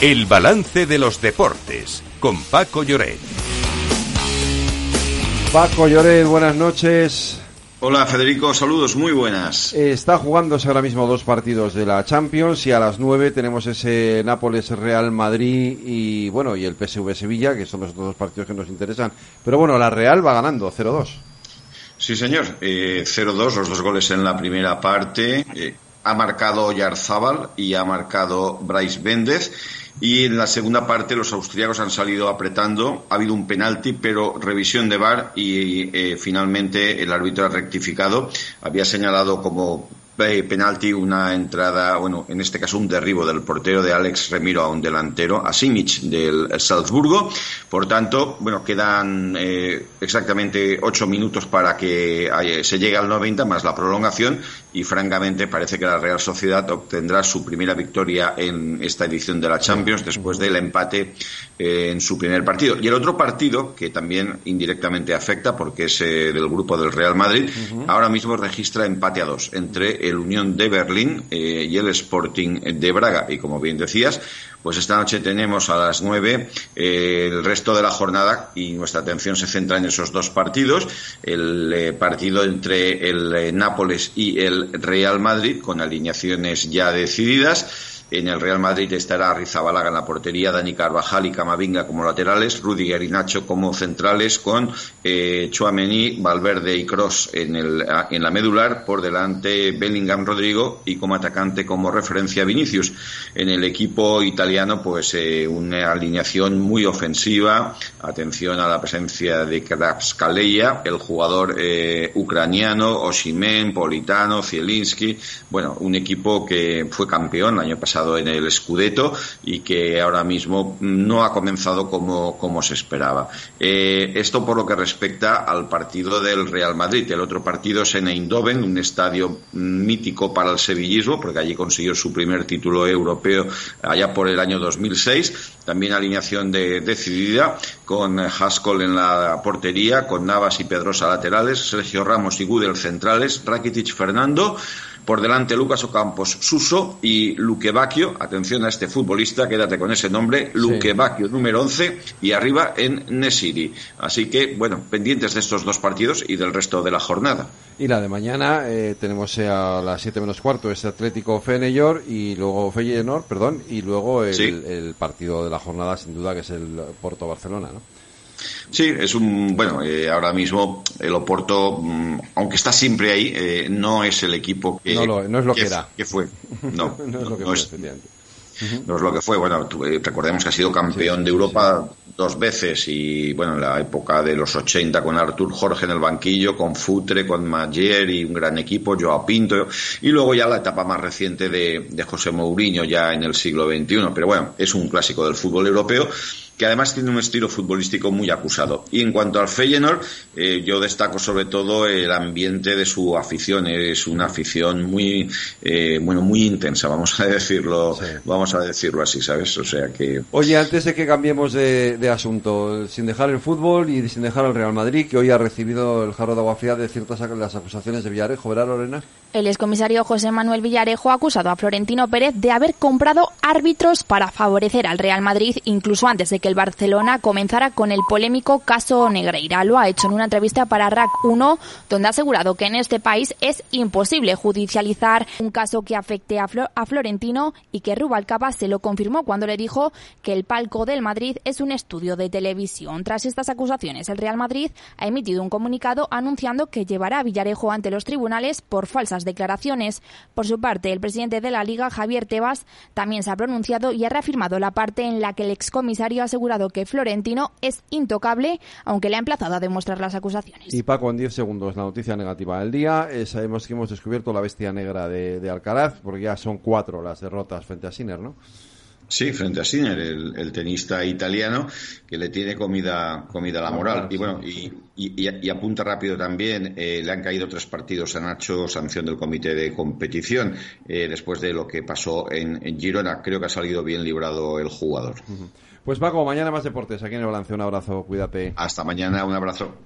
El balance de los deportes con Paco Lloret. Paco Lloret, buenas noches. Hola Federico, saludos, muy buenas. Está jugándose ahora mismo dos partidos de la Champions y a las nueve tenemos ese Nápoles-Real Madrid y bueno, y el PSV Sevilla, que son los otros dos partidos que nos interesan. Pero bueno, la Real va ganando 0-2. Sí, señor, eh, 0-2, los dos goles en la primera parte. Eh, ha marcado Yarzábal y ha marcado Bryce Méndez. Y en la segunda parte los austriacos han salido apretando. Ha habido un penalti, pero revisión de VAR y eh, finalmente el árbitro ha rectificado. Había señalado como penalti, una entrada, bueno, en este caso un derribo del portero de Alex Remiro a un delantero, a Simic del Salzburgo. Por tanto, bueno, quedan eh, exactamente ocho minutos para que eh, se llegue al 90 más la prolongación y francamente parece que la Real Sociedad obtendrá su primera victoria en esta edición de la Champions después del empate eh, en su primer partido. Y el otro partido, que también indirectamente afecta porque es del grupo del Real Madrid, ahora mismo registra empate a dos entre el Unión de Berlín eh, y el Sporting de Braga. Y como bien decías, pues esta noche tenemos a las nueve eh, el resto de la jornada y nuestra atención se centra en esos dos partidos. El eh, partido entre el Nápoles y el Real Madrid con alineaciones ya decididas en el Real Madrid estará Rizabalaga en la portería, Dani Carvajal y Camavinga como laterales, Rudiger y Nacho como centrales, con eh, Chouameni, Valverde y Cross en, el, en la medular, por delante Bellingham Rodrigo y como atacante como referencia Vinicius. En el equipo italiano, pues eh, una alineación muy ofensiva, atención a la presencia de Kravskaleya, el jugador eh, ucraniano, Oshimen, Politano, Zielinski, bueno, un equipo que fue campeón el año pasado en el Scudetto y que ahora mismo no ha comenzado como, como se esperaba. Eh, esto por lo que respecta al partido del Real Madrid. El otro partido es en Eindhoven, un estadio mítico para el sevillismo, porque allí consiguió su primer título europeo allá por el año 2006. También alineación de, decidida con Haskell en la portería, con Navas y Pedrosa laterales, Sergio Ramos y Gudel centrales, Rakitic Fernando. Por delante Lucas Ocampos Suso y Luque Bacchio. Atención a este futbolista, quédate con ese nombre, Luque Bacchio, número 11, y arriba en Nesiri. Así que, bueno, pendientes de estos dos partidos y del resto de la jornada. Y la de mañana eh, tenemos a las 7 menos cuarto este Atlético Feyenoord y luego Feyenoord, perdón, y luego el, el partido de la jornada sin duda que es el Porto Barcelona, ¿no? Sí, es un. Bueno, eh, ahora mismo el Oporto, mm, aunque está siempre ahí, eh, no es el equipo que. No, es lo que, era. Que fue. No, no es lo que no fue, no es lo que fue. Bueno, eh, recordemos que ha sido campeón de Europa dos veces y, bueno, en la época de los 80 con Artur Jorge en el banquillo, con Futre, con Mayer y un gran equipo, Joao Pinto, y luego ya la etapa más reciente de, de José Mourinho ya en el siglo XXI. Pero bueno, es un clásico del fútbol europeo que además tiene un estilo futbolístico muy acusado. Y en cuanto al Feyenoord, eh, yo destaco sobre todo el ambiente de su afición. Es una afición muy, eh, bueno, muy intensa, vamos a decirlo, vamos a decirlo así, ¿sabes? O sea que. Oye, antes de que cambiemos de, de, asunto, sin dejar el fútbol y sin dejar el Real Madrid, que hoy ha recibido el jarro de agua fría de ciertas las acusaciones de Villarejo, ¿verdad, Lorena? El excomisario José Manuel Villarejo ha acusado a Florentino Pérez de haber comprado árbitros para favorecer al Real Madrid, incluso antes de que el Barcelona comenzara con el polémico caso Negreira. Lo ha hecho en una entrevista para RAC 1, donde ha asegurado que en este país es imposible judicializar un caso que afecte a, Florentino y que Rubalcaba se lo confirmó cuando le dijo que el palco del Madrid es un estudio de televisión. Tras estas acusaciones, el Real Madrid ha emitido un comunicado anunciando que llevará a Villarejo ante los tribunales por falsas declaraciones. Por su parte, el presidente de la Liga, Javier Tebas, también se ha pronunciado y ha reafirmado la parte en la que el excomisario ha asegurado que Florentino es intocable, aunque le ha emplazado a demostrar las acusaciones. Y Paco, en 10 segundos, la noticia negativa del día. Eh, sabemos que hemos descubierto la bestia negra de, de Alcaraz, porque ya son cuatro las derrotas frente a Sinner, ¿no? Sí, frente a Sinner, el, tenista italiano, que le tiene comida, comida a la moral. Y bueno, y, y, apunta rápido también, eh, le han caído tres partidos a Nacho, sanción del comité de competición, eh, después de lo que pasó en, Girona. Creo que ha salido bien librado el jugador. Pues Paco, mañana más deportes aquí en el balance. Un abrazo, cuídate. Hasta mañana, un abrazo.